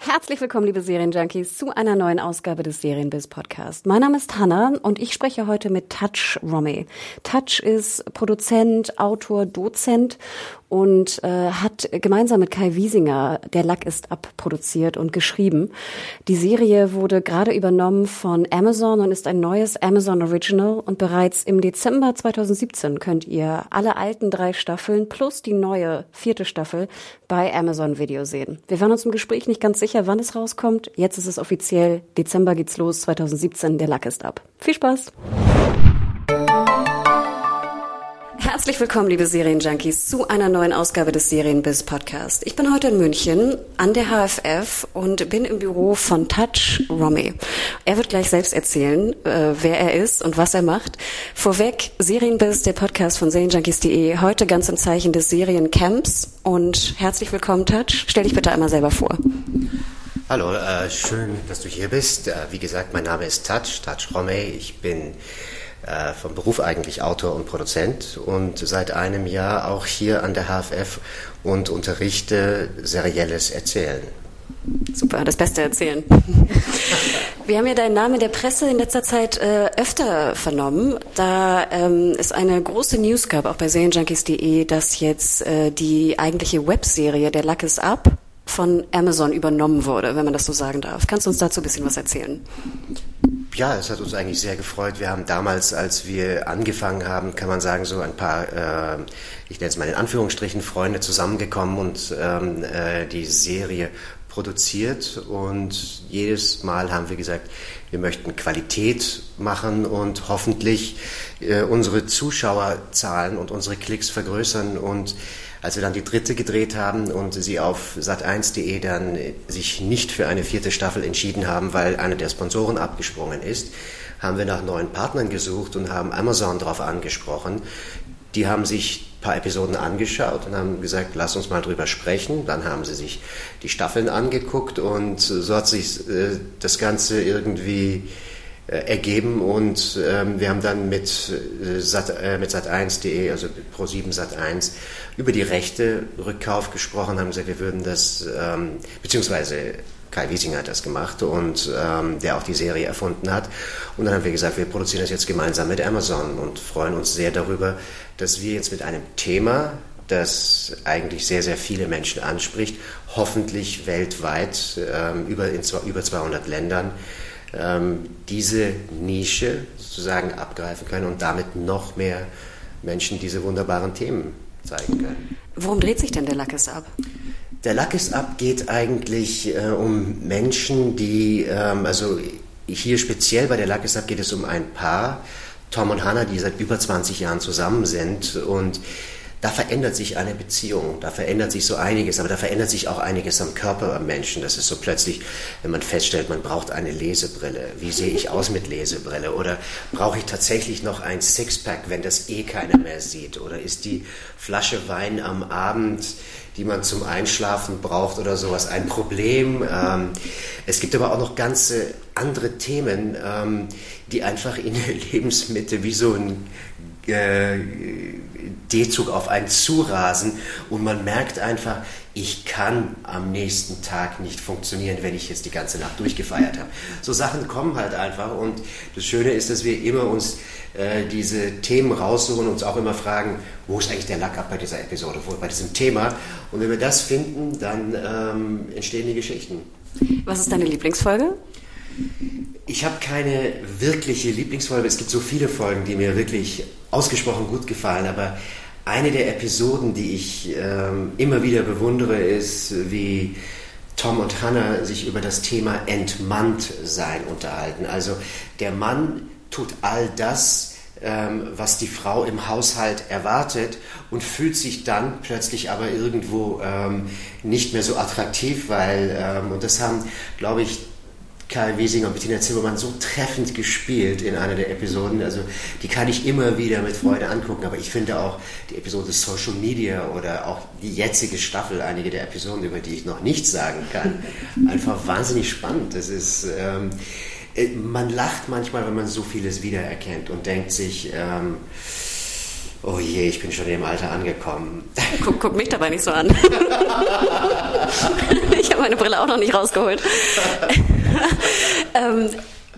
Herzlich willkommen, liebe Serienjunkies, zu einer neuen Ausgabe des Serienbiz Podcast. Mein Name ist Hanna und ich spreche heute mit Touch Romme. Touch ist Produzent, Autor, Dozent und äh, hat gemeinsam mit Kai Wiesinger Der Lack ist ab produziert und geschrieben. Die Serie wurde gerade übernommen von Amazon und ist ein neues Amazon Original und bereits im Dezember 2017 könnt ihr alle alten drei Staffeln plus die neue vierte Staffel bei Amazon Video sehen. Wir waren uns im Gespräch nicht ganz sicher, wann es rauskommt. Jetzt ist es offiziell. Dezember geht's los, 2017. Der Lack ist ab. Viel Spaß! Herzlich willkommen, liebe Serienjunkies, zu einer neuen Ausgabe des Serienbiz Podcast. Ich bin heute in München an der HFF und bin im Büro von Touch Romme. Er wird gleich selbst erzählen, äh, wer er ist und was er macht. Vorweg, Serienbiz, der Podcast von Serienjunkies.de, heute ganz im Zeichen des Seriencamps und herzlich willkommen, Touch. Stell dich bitte einmal selber vor. Hallo, äh, schön, dass du hier bist. Äh, wie gesagt, mein Name ist Touch, Touch Romme. Ich bin äh, vom Beruf eigentlich Autor und Produzent und seit einem Jahr auch hier an der HFF und unterrichte serielles Erzählen. Super, das Beste erzählen. Wir haben ja deinen Namen in der Presse in letzter Zeit äh, öfter vernommen. Da ähm, es eine große News gab, auch bei Serienjunkies.de, dass jetzt äh, die eigentliche Webserie Der Luck is Up von Amazon übernommen wurde, wenn man das so sagen darf. Kannst du uns dazu ein bisschen was erzählen? Ja, es hat uns eigentlich sehr gefreut. Wir haben damals, als wir angefangen haben, kann man sagen, so ein paar, äh, ich nenne es mal in Anführungsstrichen, Freunde zusammengekommen und ähm, äh, die Serie produziert und jedes Mal haben wir gesagt, wir möchten Qualität machen und hoffentlich äh, unsere Zuschauerzahlen und unsere Klicks vergrößern und als wir dann die dritte gedreht haben und sie auf sat1.de dann sich nicht für eine vierte Staffel entschieden haben, weil einer der Sponsoren abgesprungen ist, haben wir nach neuen Partnern gesucht und haben Amazon darauf angesprochen. Die haben sich ein paar Episoden angeschaut und haben gesagt, lass uns mal drüber sprechen. Dann haben sie sich die Staffeln angeguckt und so hat sich äh, das Ganze irgendwie äh, ergeben und ähm, wir haben dann mit, äh, Sat, äh, mit Sat1.de, also Pro7 Sat1, über die Rechte Rückkauf gesprochen, haben gesagt, wir würden das, ähm, beziehungsweise Kai Wiesinger hat das gemacht und ähm, der auch die Serie erfunden hat. Und dann haben wir gesagt, wir produzieren das jetzt gemeinsam mit Amazon und freuen uns sehr darüber, dass wir jetzt mit einem Thema, das eigentlich sehr, sehr viele Menschen anspricht, hoffentlich weltweit ähm, über, in über 200 Ländern, diese Nische sozusagen abgreifen können und damit noch mehr Menschen diese wunderbaren Themen zeigen können. Worum dreht sich denn der Lack ist ab? Der Lack ist ab geht eigentlich äh, um Menschen, die, ähm, also hier speziell bei der Lack ist ab geht es um ein Paar, Tom und Hannah, die seit über 20 Jahren zusammen sind und da verändert sich eine Beziehung, da verändert sich so einiges, aber da verändert sich auch einiges am Körper am Menschen. Das ist so plötzlich, wenn man feststellt, man braucht eine Lesebrille. Wie sehe ich aus mit Lesebrille? Oder brauche ich tatsächlich noch ein Sixpack, wenn das eh keiner mehr sieht? Oder ist die Flasche Wein am Abend, die man zum Einschlafen braucht oder sowas, ein Problem? Ähm, es gibt aber auch noch ganze andere Themen, ähm, die einfach in der Lebensmitte wie so ein äh, D-Zug auf einen zurasen und man merkt einfach, ich kann am nächsten Tag nicht funktionieren, wenn ich jetzt die ganze Nacht durchgefeiert habe. So Sachen kommen halt einfach und das Schöne ist, dass wir immer uns äh, diese Themen raussuchen und uns auch immer fragen, wo ist eigentlich der Lack ab bei dieser Episode, wo, bei diesem Thema und wenn wir das finden, dann ähm, entstehen die Geschichten. Was ist deine Lieblingsfolge? Ich habe keine wirkliche Lieblingsfolge. Es gibt so viele Folgen, die mir wirklich ausgesprochen gut gefallen, aber eine der Episoden, die ich ähm, immer wieder bewundere, ist, wie Tom und Hannah sich über das Thema Entmannt sein unterhalten. Also der Mann tut all das, ähm, was die Frau im Haushalt erwartet und fühlt sich dann plötzlich aber irgendwo ähm, nicht mehr so attraktiv, weil, ähm, und das haben, glaube ich, Karl Wiesinger und Bettina Zimmermann so treffend gespielt in einer der Episoden. Also die kann ich immer wieder mit Freude angucken. Aber ich finde auch die Episode Social Media oder auch die jetzige Staffel, einige der Episoden, über die ich noch nichts sagen kann, einfach wahnsinnig spannend. Das ist ähm, äh, man lacht manchmal, wenn man so vieles wiedererkennt und denkt sich, ähm, oh je, ich bin schon im Alter angekommen. Guck, guck mich dabei nicht so an. ich habe meine Brille auch noch nicht rausgeholt. ähm,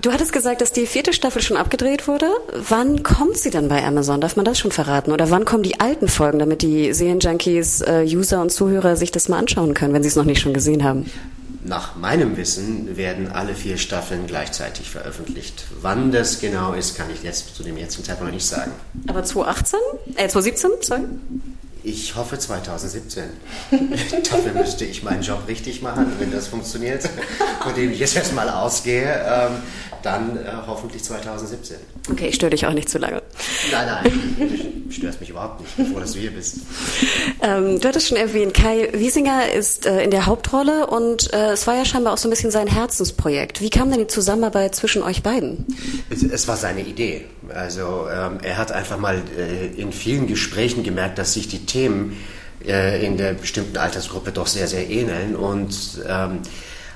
Du hattest gesagt, dass die vierte Staffel schon abgedreht wurde. Wann kommt sie dann bei Amazon? Darf man das schon verraten? Oder wann kommen die alten Folgen, damit die Serienjunkies, äh, User und Zuhörer sich das mal anschauen können, wenn sie es noch nicht schon gesehen haben? Nach meinem Wissen werden alle vier Staffeln gleichzeitig veröffentlicht. Wann das genau ist, kann ich jetzt zu dem jetzigen Zeitpunkt noch nicht sagen. Aber 2018? Äh, 2017, sorry? Ich hoffe 2017. Dafür müsste ich meinen Job richtig machen, wenn das funktioniert, von dem ich jetzt erstmal ausgehe. Ähm, dann äh, hoffentlich 2017. Okay, ich störe dich auch nicht zu lange. Nein, nein, du störst mich überhaupt nicht, bevor dass du hier bist. Ähm, du hattest schon erwähnt, Kai Wiesinger ist äh, in der Hauptrolle und äh, es war ja scheinbar auch so ein bisschen sein Herzensprojekt. Wie kam denn die Zusammenarbeit zwischen euch beiden? Es, es war seine Idee. Also ähm, er hat einfach mal äh, in vielen Gesprächen gemerkt, dass sich die Themen äh, in der bestimmten Altersgruppe doch sehr, sehr ähneln und ähm,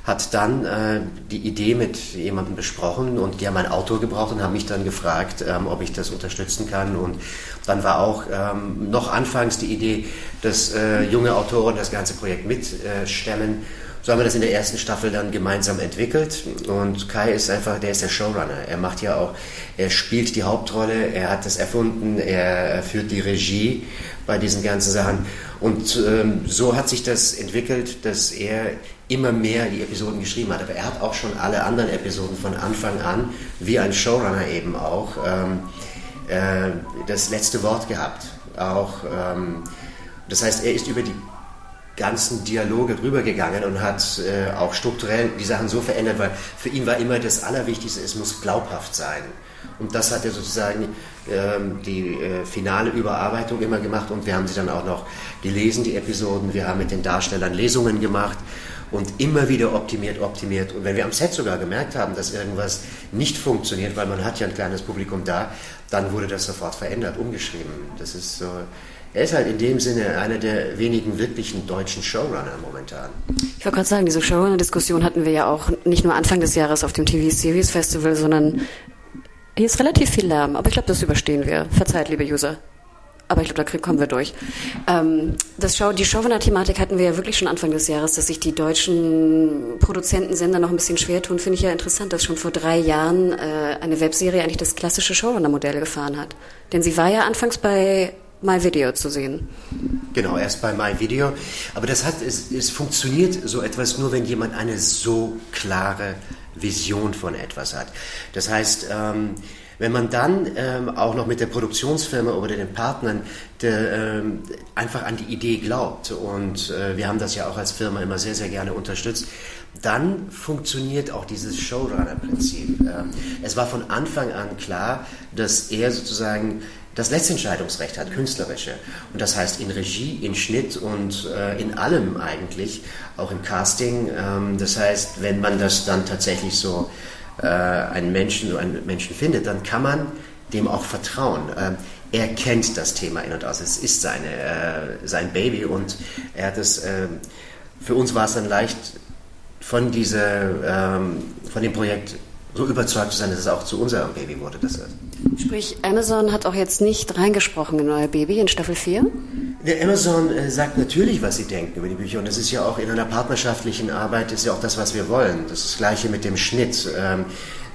hat dann äh, die Idee mit jemandem besprochen und die haben ein Autor gebraucht und haben mich dann gefragt, ähm, ob ich das unterstützen kann. Und dann war auch ähm, noch anfangs die Idee, dass äh, junge Autoren das ganze Projekt mitstemmen. So haben wir das in der ersten Staffel dann gemeinsam entwickelt und Kai ist einfach, der ist der Showrunner. Er macht ja auch, er spielt die Hauptrolle, er hat das erfunden, er führt die Regie bei diesen ganzen Sachen und ähm, so hat sich das entwickelt, dass er immer mehr die Episoden geschrieben hat. Aber er hat auch schon alle anderen Episoden von Anfang an, wie ein Showrunner eben auch, ähm, äh, das letzte Wort gehabt. Auch, ähm, das heißt, er ist über die ganzen Dialoge drüber gegangen und hat äh, auch strukturell die Sachen so verändert, weil für ihn war immer das Allerwichtigste, es muss glaubhaft sein. Und das hat er sozusagen ähm, die äh, finale Überarbeitung immer gemacht und wir haben sie dann auch noch gelesen, die Episoden. Wir haben mit den Darstellern Lesungen gemacht und immer wieder optimiert, optimiert. Und wenn wir am Set sogar gemerkt haben, dass irgendwas nicht funktioniert, weil man hat ja ein kleines Publikum da, dann wurde das sofort verändert, umgeschrieben. Das ist so. Er ist halt in dem Sinne einer der wenigen wirklichen deutschen Showrunner momentan. Ich wollte gerade sagen, diese Showrunner-Diskussion hatten wir ja auch nicht nur Anfang des Jahres auf dem TV Series Festival, sondern hier ist relativ viel Lärm, aber ich glaube, das überstehen wir. Verzeiht, liebe User. Aber ich glaube, da kommen wir durch. Ähm, das Show, die Showrunner-Thematik hatten wir ja wirklich schon Anfang des Jahres, dass sich die deutschen Produzentensender noch ein bisschen schwer tun. Finde ich ja interessant, dass schon vor drei Jahren äh, eine Webserie eigentlich das klassische Showrunner-Modell gefahren hat. Denn sie war ja anfangs bei MyVideo zu sehen. Genau, erst bei MyVideo. Aber das hat, es, es funktioniert so etwas nur, wenn jemand eine so klare Vision von etwas hat. Das heißt, ähm, wenn man dann ähm, auch noch mit der Produktionsfirma oder den Partnern de, ähm, einfach an die Idee glaubt, und äh, wir haben das ja auch als Firma immer sehr, sehr gerne unterstützt, dann funktioniert auch dieses Showrunner-Prinzip. Ähm, es war von Anfang an klar, dass er sozusagen das letzte Entscheidungsrecht hat, künstlerische. Und das heißt in Regie, in Schnitt und äh, in allem eigentlich, auch im Casting. Ähm, das heißt, wenn man das dann tatsächlich so äh, einen Menschen, einen Menschen findet, dann kann man dem auch vertrauen. Ähm, er kennt das Thema in und aus. Es ist seine, äh, sein Baby und er hat es. Äh, für uns war es dann leicht, von, dieser, ähm, von dem Projekt so überzeugt zu sein, dass es auch zu unserem Baby wurde. Das Sprich, Amazon hat auch jetzt nicht reingesprochen in euer Baby in Staffel 4? Der Amazon äh, sagt natürlich, was sie denken über die Bücher. Und das ist ja auch in einer partnerschaftlichen Arbeit, ist ja auch das, was wir wollen. Das ist das Gleiche mit dem Schnitt.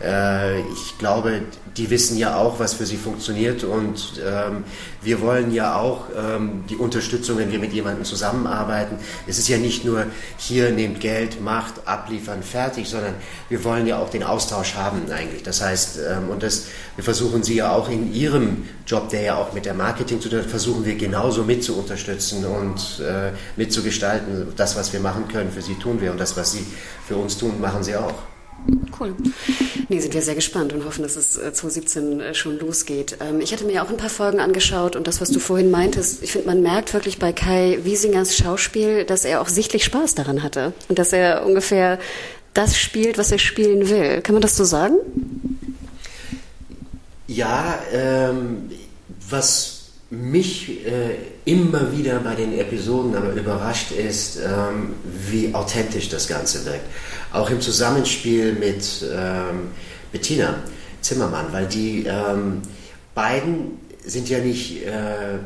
Äh, ich glaube, die wissen ja auch, was für sie funktioniert und ähm, wir wollen ja auch ähm, die Unterstützung, wenn wir mit jemandem zusammenarbeiten. Es ist ja nicht nur hier nehmt Geld, macht, abliefern, fertig, sondern wir wollen ja auch den Austausch haben eigentlich. Das heißt, ähm, und das, wir versuchen sie ja auch in ihrem Job, der ja auch mit der Marketing zu tun hat, versuchen wir genauso mit zu unterstützen und äh, mitzugestalten. Das, was wir machen können, für sie tun wir und das, was sie für uns tun, machen sie auch. Cool. Nee, sind wir sehr gespannt und hoffen, dass es 2017 äh, äh, schon losgeht. Ähm, ich hatte mir auch ein paar Folgen angeschaut und das, was du vorhin meintest, ich finde, man merkt wirklich bei Kai Wiesingers Schauspiel, dass er auch sichtlich Spaß daran hatte und dass er ungefähr das spielt, was er spielen will. Kann man das so sagen? Ja, ähm, was mich äh, immer wieder bei den Episoden aber überrascht ist, ähm, wie authentisch das Ganze wirkt. Auch im Zusammenspiel mit ähm, Bettina Zimmermann, weil die ähm, beiden sind ja nicht äh,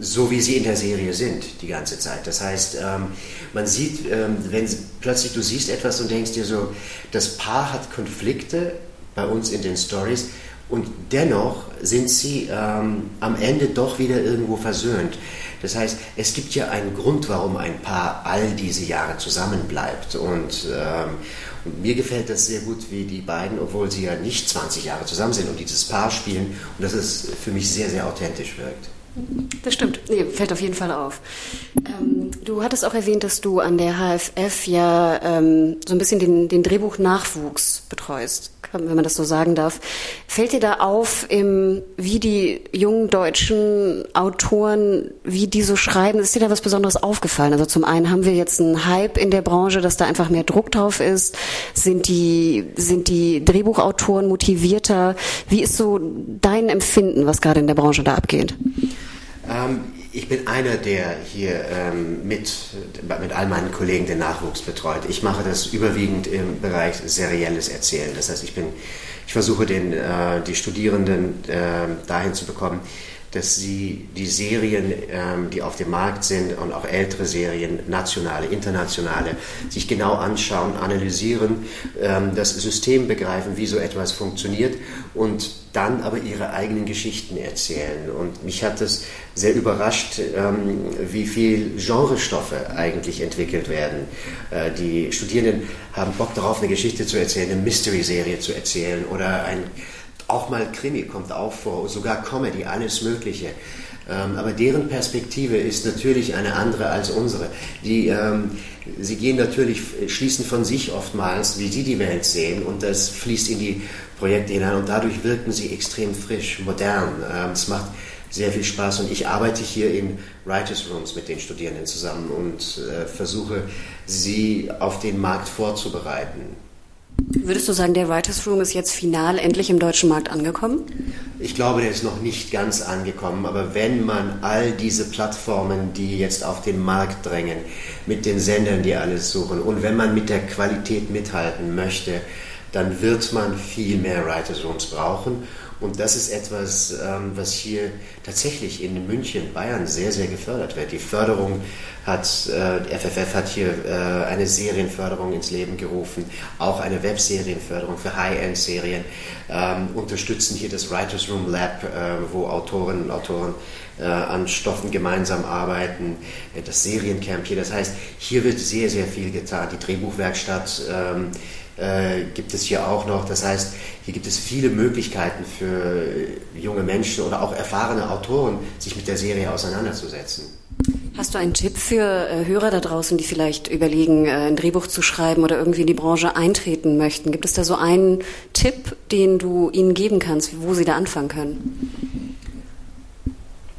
so, wie sie in der Serie sind die ganze Zeit. Das heißt, ähm, man sieht, ähm, wenn plötzlich du siehst etwas und denkst dir so, das Paar hat Konflikte bei uns in den Stories und dennoch sind sie ähm, am Ende doch wieder irgendwo versöhnt. Das heißt, es gibt ja einen Grund, warum ein Paar all diese Jahre zusammenbleibt. Und, ähm, und, mir gefällt das sehr gut, wie die beiden, obwohl sie ja nicht 20 Jahre zusammen sind und dieses Paar spielen, und dass es für mich sehr, sehr authentisch wirkt. Das stimmt. Nee, fällt auf jeden Fall auf. Ähm, du hattest auch erwähnt, dass du an der HFF ja ähm, so ein bisschen den, den Drehbuchnachwuchs betreust, wenn man das so sagen darf. Fällt dir da auf, im, wie die jungen deutschen Autoren, wie die so schreiben? Ist dir da was Besonderes aufgefallen? Also zum einen haben wir jetzt einen Hype in der Branche, dass da einfach mehr Druck drauf ist. Sind die, sind die Drehbuchautoren motivierter? Wie ist so dein Empfinden, was gerade in der Branche da abgeht? Ähm, ich bin einer, der hier ähm, mit, mit all meinen Kollegen den Nachwuchs betreut. Ich mache das überwiegend im Bereich serielles Erzählen. Das heißt, ich, bin, ich versuche den, äh, die Studierenden äh, dahin zu bekommen, dass sie die Serien, ähm, die auf dem Markt sind und auch ältere Serien, nationale, internationale, sich genau anschauen, analysieren, ähm, das System begreifen, wie so etwas funktioniert und dann aber ihre eigenen Geschichten erzählen. Und mich hat es sehr überrascht, ähm, wie viel Genrestoffe eigentlich entwickelt werden. Äh, die Studierenden haben Bock darauf, eine Geschichte zu erzählen, eine Mystery-Serie zu erzählen oder ein auch mal Krimi kommt auch vor, sogar Comedy, alles Mögliche. Ähm, aber deren Perspektive ist natürlich eine andere als unsere. Die, ähm, sie gehen natürlich, schließen von sich oftmals, wie sie die Welt sehen, und das fließt in die Projekte hinein. Und dadurch wirken sie extrem frisch, modern. Ähm, es macht sehr viel Spaß und ich arbeite hier in Writers Rooms mit den Studierenden zusammen und äh, versuche, sie auf den Markt vorzubereiten. Würdest du sagen, der Writers Room ist jetzt final endlich im deutschen Markt angekommen? Ich glaube, der ist noch nicht ganz angekommen, aber wenn man all diese Plattformen, die jetzt auf den Markt drängen, mit den Sendern, die alles suchen, und wenn man mit der Qualität mithalten möchte, dann wird man viel mehr Writers Rooms brauchen. Und das ist etwas, ähm, was hier tatsächlich in München, Bayern sehr, sehr gefördert wird. Die Förderung hat, äh, FFF hat hier äh, eine Serienförderung ins Leben gerufen, auch eine Webserienförderung für High-End-Serien, ähm, unterstützen hier das Writers Room Lab, äh, wo Autorinnen und Autoren äh, an Stoffen gemeinsam arbeiten, äh, das Seriencamp hier. Das heißt, hier wird sehr, sehr viel getan. Die Drehbuchwerkstatt, ähm, äh, gibt es hier auch noch. Das heißt, hier gibt es viele Möglichkeiten für junge Menschen oder auch erfahrene Autoren, sich mit der Serie auseinanderzusetzen. Hast du einen Tipp für äh, Hörer da draußen, die vielleicht überlegen, äh, ein Drehbuch zu schreiben oder irgendwie in die Branche eintreten möchten? Gibt es da so einen Tipp, den du ihnen geben kannst, wo sie da anfangen können?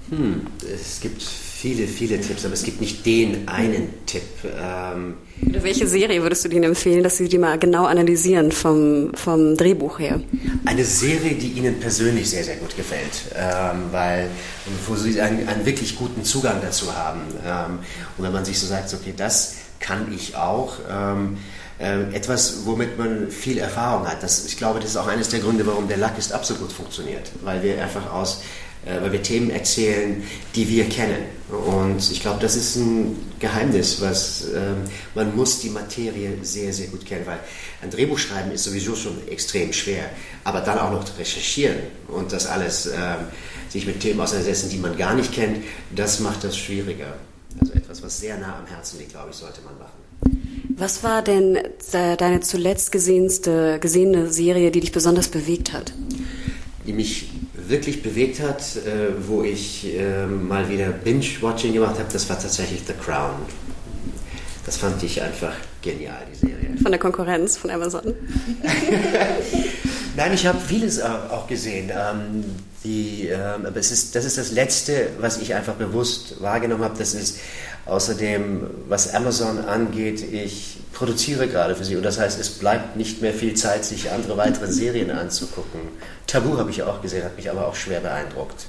Hm, es gibt viele, viele Tipps, aber es gibt nicht den einen Tipp. Ähm, Welche Serie würdest du denen empfehlen, dass sie die mal genau analysieren vom, vom Drehbuch her? Eine Serie, die Ihnen persönlich sehr, sehr gut gefällt, ähm, weil wo Sie einen, einen, wirklich guten Zugang dazu haben. Ähm, und wenn man sich so sagt, okay, das kann ich auch. Ähm, äh, etwas, womit man viel Erfahrung hat. Das, ich glaube, das ist auch eines der Gründe, warum der Lack ist ab so gut funktioniert, weil wir einfach aus weil wir Themen erzählen, die wir kennen. Und ich glaube, das ist ein Geheimnis, was ähm, man muss die Materie sehr, sehr gut kennen, weil ein Drehbuch schreiben ist sowieso schon extrem schwer, aber dann auch noch recherchieren und das alles ähm, sich mit Themen auseinandersetzen, die man gar nicht kennt, das macht das schwieriger. Also etwas, was sehr nah am Herzen liegt, glaube ich, sollte man machen. Was war denn deine zuletzt gesehenste, gesehene Serie, die dich besonders bewegt hat? Die mich wirklich bewegt hat, äh, wo ich äh, mal wieder Binge-Watching gemacht habe, das war tatsächlich The Crown. Das fand ich einfach genial, die Serie. Von der Konkurrenz von Amazon. Nein, ich habe vieles auch gesehen. Ähm, die, ähm, aber es ist, das ist das Letzte, was ich einfach bewusst wahrgenommen habe. Das ist außerdem, was Amazon angeht, ich produziere gerade für sie und das heißt, es bleibt nicht mehr viel Zeit, sich andere weitere Serien anzugucken. Tabu habe ich auch gesehen, hat mich aber auch schwer beeindruckt.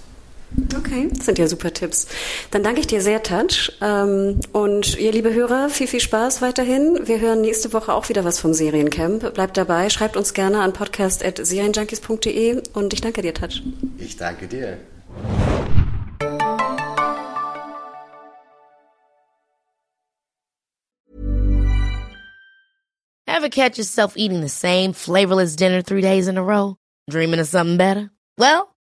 Okay, das sind ja super Tipps. Dann danke ich dir sehr, Touch. Ähm, und ihr liebe Hörer, viel, viel Spaß weiterhin. Wir hören nächste Woche auch wieder was vom Seriencamp. Bleibt dabei, schreibt uns gerne an podcast.serienjunkies.de und ich danke dir, Touch. Ich danke dir. Ever catch yourself eating the same flavorless dinner three days in a row? Dreaming of something better? Well,